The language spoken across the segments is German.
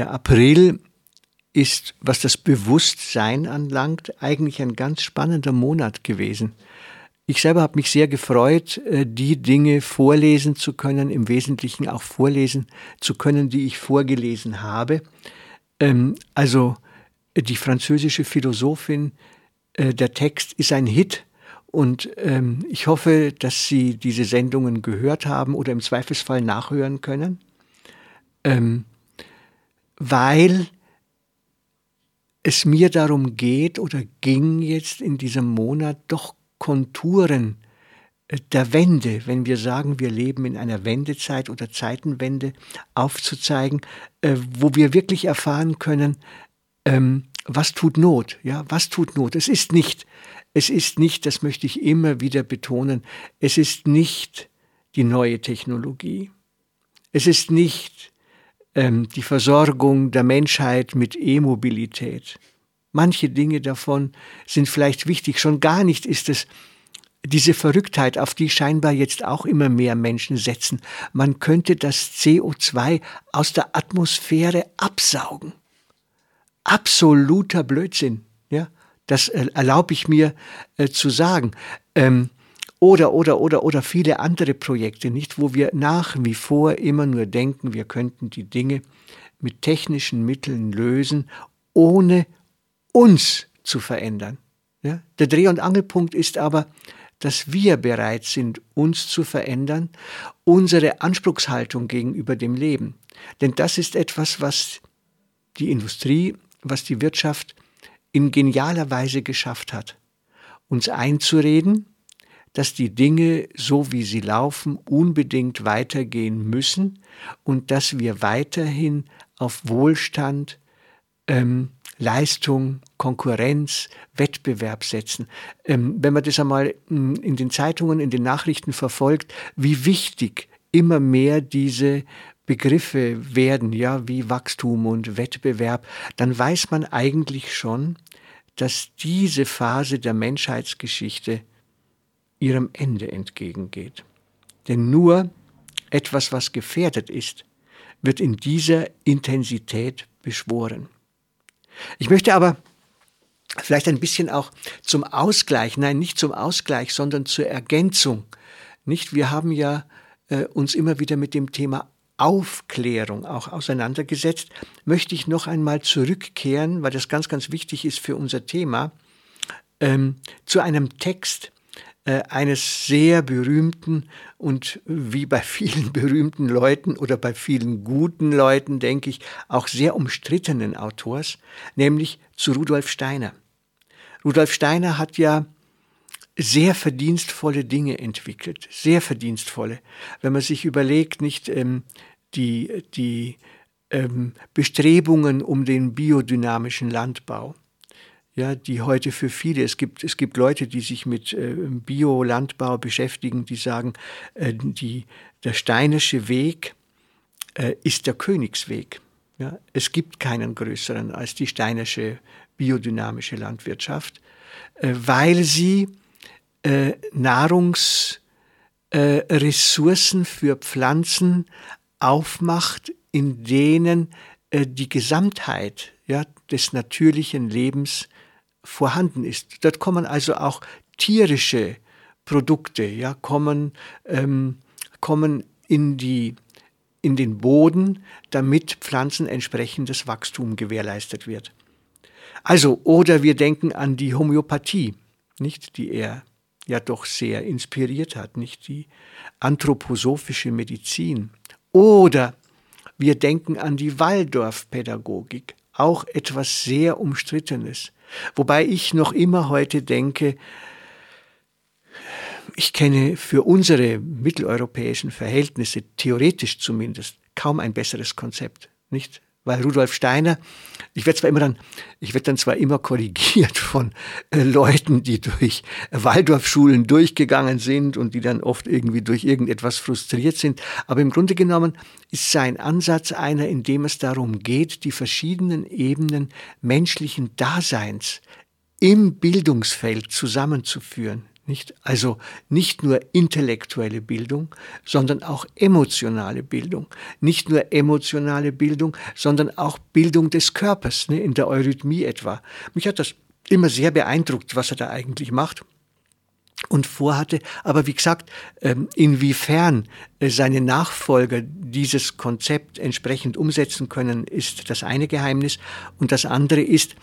Der April ist, was das Bewusstsein anlangt, eigentlich ein ganz spannender Monat gewesen. Ich selber habe mich sehr gefreut, äh, die Dinge vorlesen zu können, im Wesentlichen auch vorlesen zu können, die ich vorgelesen habe. Ähm, also die französische Philosophin, äh, der Text ist ein Hit und ähm, ich hoffe, dass Sie diese Sendungen gehört haben oder im Zweifelsfall nachhören können ähm, weil es mir darum geht oder ging jetzt in diesem Monat doch Konturen äh, der Wende, wenn wir sagen, wir leben in einer Wendezeit oder Zeitenwende, aufzuzeigen, äh, wo wir wirklich erfahren können, ähm, was tut Not? Ja, was tut Not? Es ist nicht, es ist nicht, das möchte ich immer wieder betonen, es ist nicht die neue Technologie. Es ist nicht ähm, die Versorgung der Menschheit mit E-Mobilität. Manche Dinge davon sind vielleicht wichtig, schon gar nicht ist es diese Verrücktheit, auf die scheinbar jetzt auch immer mehr Menschen setzen. Man könnte das CO2 aus der Atmosphäre absaugen. Absoluter Blödsinn. Ja, das erlaube ich mir äh, zu sagen. Ähm, oder, oder, oder, oder viele andere Projekte, nicht, wo wir nach wie vor immer nur denken, wir könnten die Dinge mit technischen Mitteln lösen, ohne uns zu verändern. Ja? Der Dreh- und Angelpunkt ist aber, dass wir bereit sind, uns zu verändern, unsere Anspruchshaltung gegenüber dem Leben. Denn das ist etwas, was die Industrie, was die Wirtschaft in genialer Weise geschafft hat. Uns einzureden, dass die Dinge, so wie sie laufen, unbedingt weitergehen müssen und dass wir weiterhin auf Wohlstand, ähm, Leistung, Konkurrenz, Wettbewerb setzen. Ähm, wenn man das einmal hm, in den Zeitungen, in den Nachrichten verfolgt, wie wichtig immer mehr diese Begriffe werden, ja, wie Wachstum und Wettbewerb, dann weiß man eigentlich schon, dass diese Phase der Menschheitsgeschichte ihrem Ende entgegengeht. Denn nur etwas, was gefährdet ist, wird in dieser Intensität beschworen. Ich möchte aber vielleicht ein bisschen auch zum Ausgleich, nein, nicht zum Ausgleich, sondern zur Ergänzung. Nicht, wir haben ja äh, uns immer wieder mit dem Thema Aufklärung auch auseinandergesetzt, möchte ich noch einmal zurückkehren, weil das ganz, ganz wichtig ist für unser Thema, ähm, zu einem Text, äh, eines sehr berühmten und wie bei vielen berühmten Leuten oder bei vielen guten Leuten, denke ich, auch sehr umstrittenen Autors, nämlich zu Rudolf Steiner. Rudolf Steiner hat ja sehr verdienstvolle Dinge entwickelt, sehr verdienstvolle. Wenn man sich überlegt, nicht ähm, die, die ähm, Bestrebungen um den biodynamischen Landbau, ja, die heute für viele, es gibt, es gibt Leute, die sich mit äh, Biolandbau beschäftigen, die sagen, äh, die, der steinische Weg äh, ist der Königsweg. Ja, es gibt keinen größeren als die steinische biodynamische Landwirtschaft, äh, weil sie äh, Nahrungsressourcen äh, für Pflanzen aufmacht, in denen die Gesamtheit ja, des natürlichen Lebens vorhanden ist. Dort kommen also auch tierische Produkte, ja, kommen, ähm, kommen in, die, in den Boden, damit Pflanzen entsprechendes Wachstum gewährleistet wird. Also, oder wir denken an die Homöopathie, nicht, die er ja doch sehr inspiriert hat, nicht die anthroposophische Medizin. Oder wir denken an die Waldorfpädagogik, auch etwas sehr Umstrittenes. Wobei ich noch immer heute denke, ich kenne für unsere mitteleuropäischen Verhältnisse, theoretisch zumindest, kaum ein besseres Konzept, nicht? Weil Rudolf Steiner, ich werde zwar immer dann, ich werde dann zwar immer korrigiert von äh, Leuten, die durch Waldorfschulen durchgegangen sind und die dann oft irgendwie durch irgendetwas frustriert sind, aber im Grunde genommen ist sein Ansatz einer, in dem es darum geht, die verschiedenen Ebenen menschlichen Daseins im Bildungsfeld zusammenzuführen. Nicht? Also nicht nur intellektuelle Bildung, sondern auch emotionale Bildung. Nicht nur emotionale Bildung, sondern auch Bildung des Körpers, ne? in der Eurythmie etwa. Mich hat das immer sehr beeindruckt, was er da eigentlich macht und vorhatte. Aber wie gesagt, ähm, inwiefern äh, seine Nachfolger dieses Konzept entsprechend umsetzen können, ist das eine Geheimnis. Und das andere ist,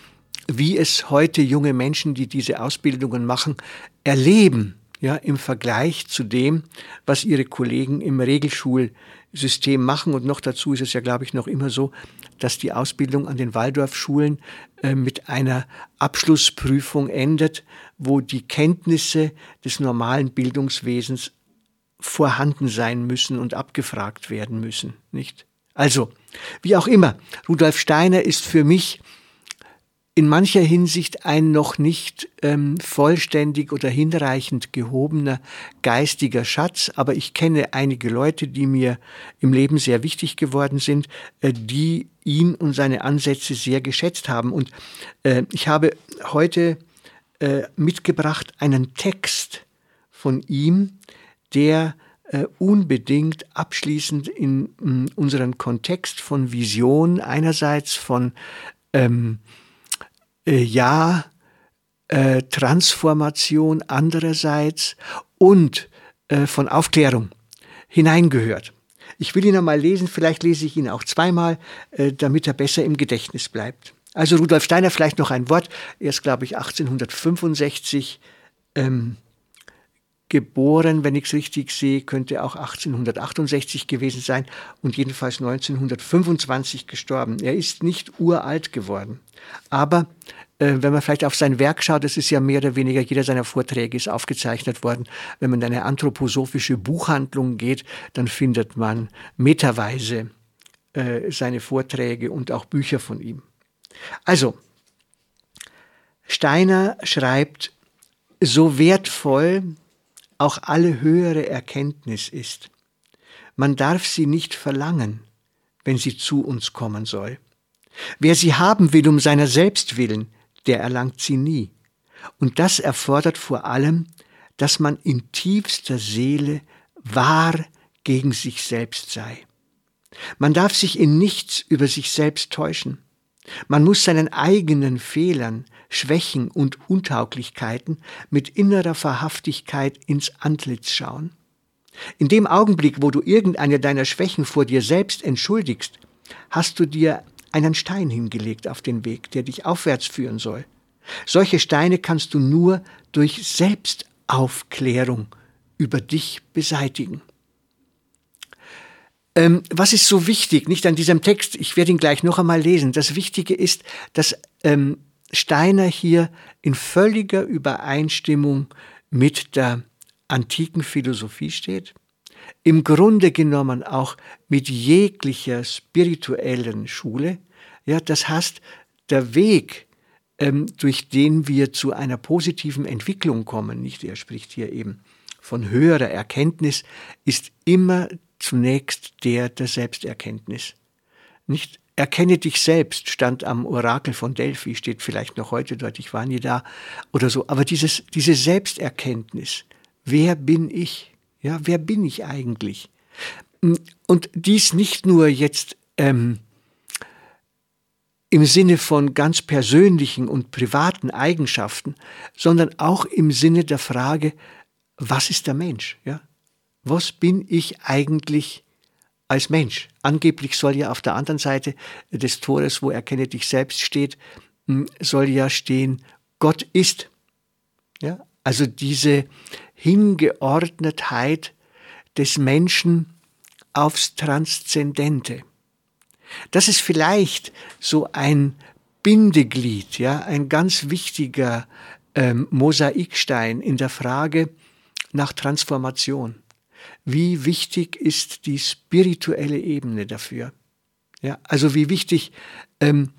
wie es heute junge Menschen, die diese Ausbildungen machen, erleben, ja, im Vergleich zu dem, was ihre Kollegen im Regelschulsystem machen. Und noch dazu ist es ja, glaube ich, noch immer so, dass die Ausbildung an den Waldorfschulen äh, mit einer Abschlussprüfung endet, wo die Kenntnisse des normalen Bildungswesens vorhanden sein müssen und abgefragt werden müssen, nicht? Also, wie auch immer, Rudolf Steiner ist für mich in mancher Hinsicht ein noch nicht ähm, vollständig oder hinreichend gehobener geistiger Schatz, aber ich kenne einige Leute, die mir im Leben sehr wichtig geworden sind, äh, die ihn und seine Ansätze sehr geschätzt haben. Und äh, ich habe heute äh, mitgebracht einen Text von ihm, der äh, unbedingt abschließend in, in unseren Kontext von Vision einerseits von ähm, äh, ja, äh, Transformation andererseits und äh, von Aufklärung hineingehört. Ich will ihn einmal lesen, vielleicht lese ich ihn auch zweimal, äh, damit er besser im Gedächtnis bleibt. Also Rudolf Steiner, vielleicht noch ein Wort. Er ist, glaube ich, 1865 ähm, geboren, wenn ich es richtig sehe, könnte auch 1868 gewesen sein und jedenfalls 1925 gestorben. Er ist nicht uralt geworden. Aber äh, wenn man vielleicht auf sein Werk schaut, das ist ja mehr oder weniger, jeder seiner Vorträge ist aufgezeichnet worden. Wenn man in eine anthroposophische Buchhandlung geht, dann findet man meterweise äh, seine Vorträge und auch Bücher von ihm. Also, Steiner schreibt, so wertvoll auch alle höhere Erkenntnis ist. Man darf sie nicht verlangen, wenn sie zu uns kommen soll. Wer sie haben will um seiner selbst willen, der erlangt sie nie. Und das erfordert vor allem, dass man in tiefster Seele wahr gegen sich selbst sei. Man darf sich in nichts über sich selbst täuschen. Man muss seinen eigenen Fehlern, Schwächen und Untauglichkeiten mit innerer Verhaftigkeit ins Antlitz schauen. In dem Augenblick, wo du irgendeine deiner Schwächen vor dir selbst entschuldigst, hast du dir einen Stein hingelegt auf den Weg, der dich aufwärts führen soll. Solche Steine kannst du nur durch Selbstaufklärung über dich beseitigen. Ähm, was ist so wichtig, nicht an diesem Text, ich werde ihn gleich noch einmal lesen, das Wichtige ist, dass ähm, Steiner hier in völliger Übereinstimmung mit der antiken Philosophie steht, im Grunde genommen auch mit jeglicher spirituellen Schule. Ja, das heißt, der Weg, ähm, durch den wir zu einer positiven Entwicklung kommen, nicht? Er spricht hier eben von höherer Erkenntnis, ist immer zunächst der der Selbsterkenntnis. Nicht Erkenne dich selbst, stand am Orakel von Delphi, steht vielleicht noch heute dort, ich war nie da oder so. Aber dieses, diese Selbsterkenntnis, wer bin ich? Ja, wer bin ich eigentlich? Und dies nicht nur jetzt ähm, im Sinne von ganz persönlichen und privaten Eigenschaften, sondern auch im Sinne der Frage, was ist der Mensch? Ja? Was bin ich eigentlich als Mensch. Angeblich soll ja auf der anderen Seite des Tores, wo erkenne dich selbst steht, hm, soll ja stehen, Gott ist. Ja? Also diese Hingeordnetheit des Menschen aufs Transzendente. Das ist vielleicht so ein Bindeglied, ja, ein ganz wichtiger ähm, Mosaikstein in der Frage, nach Transformation. Wie wichtig ist die spirituelle Ebene dafür? Ja, also wie wichtig ähm,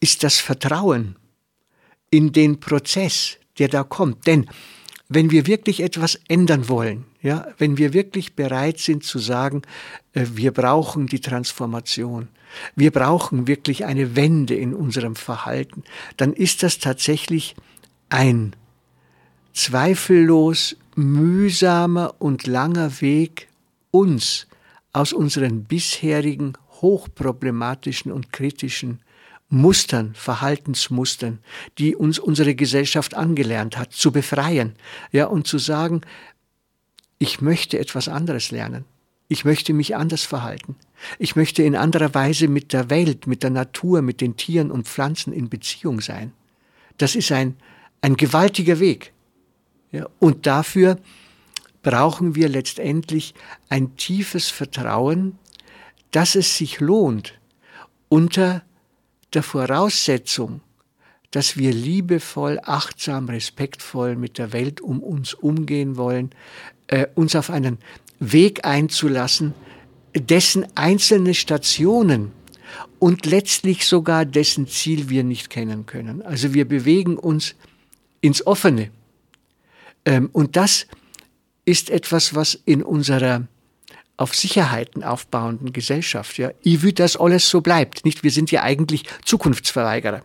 ist das Vertrauen in den Prozess, der da kommt? Denn wenn wir wirklich etwas ändern wollen, ja, wenn wir wirklich bereit sind zu sagen, äh, wir brauchen die Transformation, wir brauchen wirklich eine Wende in unserem Verhalten, dann ist das tatsächlich ein zweifellos mühsamer und langer Weg, uns aus unseren bisherigen hochproblematischen und kritischen Mustern, Verhaltensmustern, die uns unsere Gesellschaft angelernt hat, zu befreien, ja, und zu sagen, ich möchte etwas anderes lernen. Ich möchte mich anders verhalten. Ich möchte in anderer Weise mit der Welt, mit der Natur, mit den Tieren und Pflanzen in Beziehung sein. Das ist ein, ein gewaltiger Weg. Ja, und dafür brauchen wir letztendlich ein tiefes Vertrauen, dass es sich lohnt, unter der Voraussetzung, dass wir liebevoll, achtsam, respektvoll mit der Welt um uns umgehen wollen, äh, uns auf einen Weg einzulassen, dessen einzelne Stationen und letztlich sogar dessen Ziel wir nicht kennen können. Also wir bewegen uns ins Offene. Ähm, und das ist etwas, was in unserer auf Sicherheiten aufbauenden Gesellschaft, ja, ich will, dass alles so bleibt. Nicht, wir sind ja eigentlich Zukunftsverweigerer.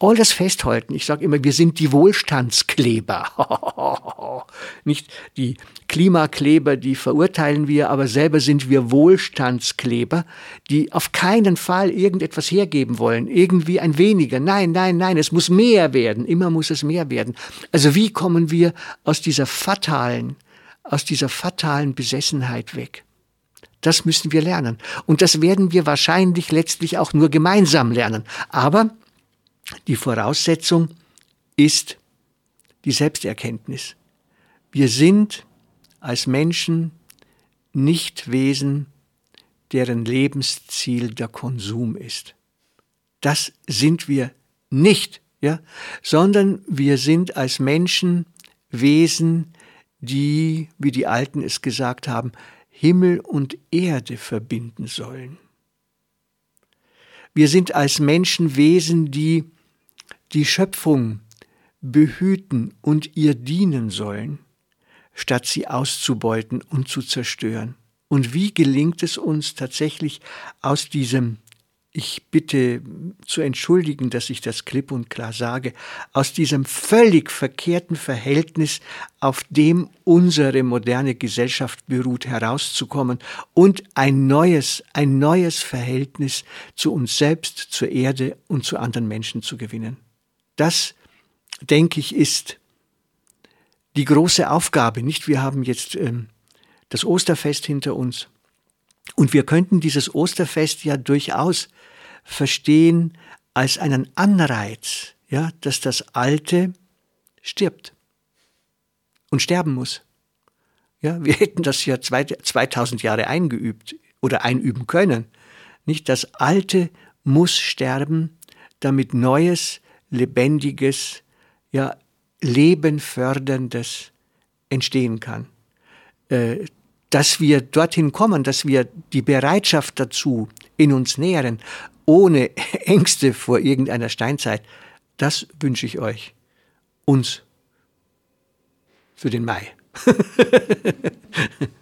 All das festhalten. Ich sage immer, wir sind die Wohlstandskleber. Nicht die Klimakleber, die verurteilen wir, aber selber sind wir Wohlstandskleber, die auf keinen Fall irgendetwas hergeben wollen, irgendwie ein weniger. Nein, nein, nein, es muss mehr werden. Immer muss es mehr werden. Also wie kommen wir aus dieser fatalen, aus dieser fatalen Besessenheit weg? Das müssen wir lernen. Und das werden wir wahrscheinlich letztlich auch nur gemeinsam lernen. Aber die Voraussetzung ist die Selbsterkenntnis. Wir sind als Menschen nicht Wesen, deren Lebensziel der Konsum ist. Das sind wir nicht, ja, sondern wir sind als Menschen Wesen, die, wie die Alten es gesagt haben, Himmel und Erde verbinden sollen. Wir sind als Menschen Wesen, die die Schöpfung behüten und ihr dienen sollen, statt sie auszubeuten und zu zerstören. Und wie gelingt es uns tatsächlich aus diesem ich bitte zu entschuldigen, dass ich das klipp und klar sage, aus diesem völlig verkehrten Verhältnis, auf dem unsere moderne Gesellschaft beruht, herauszukommen und ein neues, ein neues Verhältnis zu uns selbst, zur Erde und zu anderen Menschen zu gewinnen. Das, denke ich, ist die große Aufgabe. Nicht, wir haben jetzt ähm, das Osterfest hinter uns. Und wir könnten dieses Osterfest ja durchaus verstehen als einen Anreiz, ja, dass das Alte stirbt und sterben muss. Ja, wir hätten das ja 2000 Jahre eingeübt oder einüben können. Nicht das Alte muss sterben, damit Neues, Lebendiges, ja, Lebenförderndes entstehen kann. Äh, dass wir dorthin kommen, dass wir die Bereitschaft dazu in uns nähren, ohne Ängste vor irgendeiner Steinzeit, das wünsche ich euch. Uns für den Mai.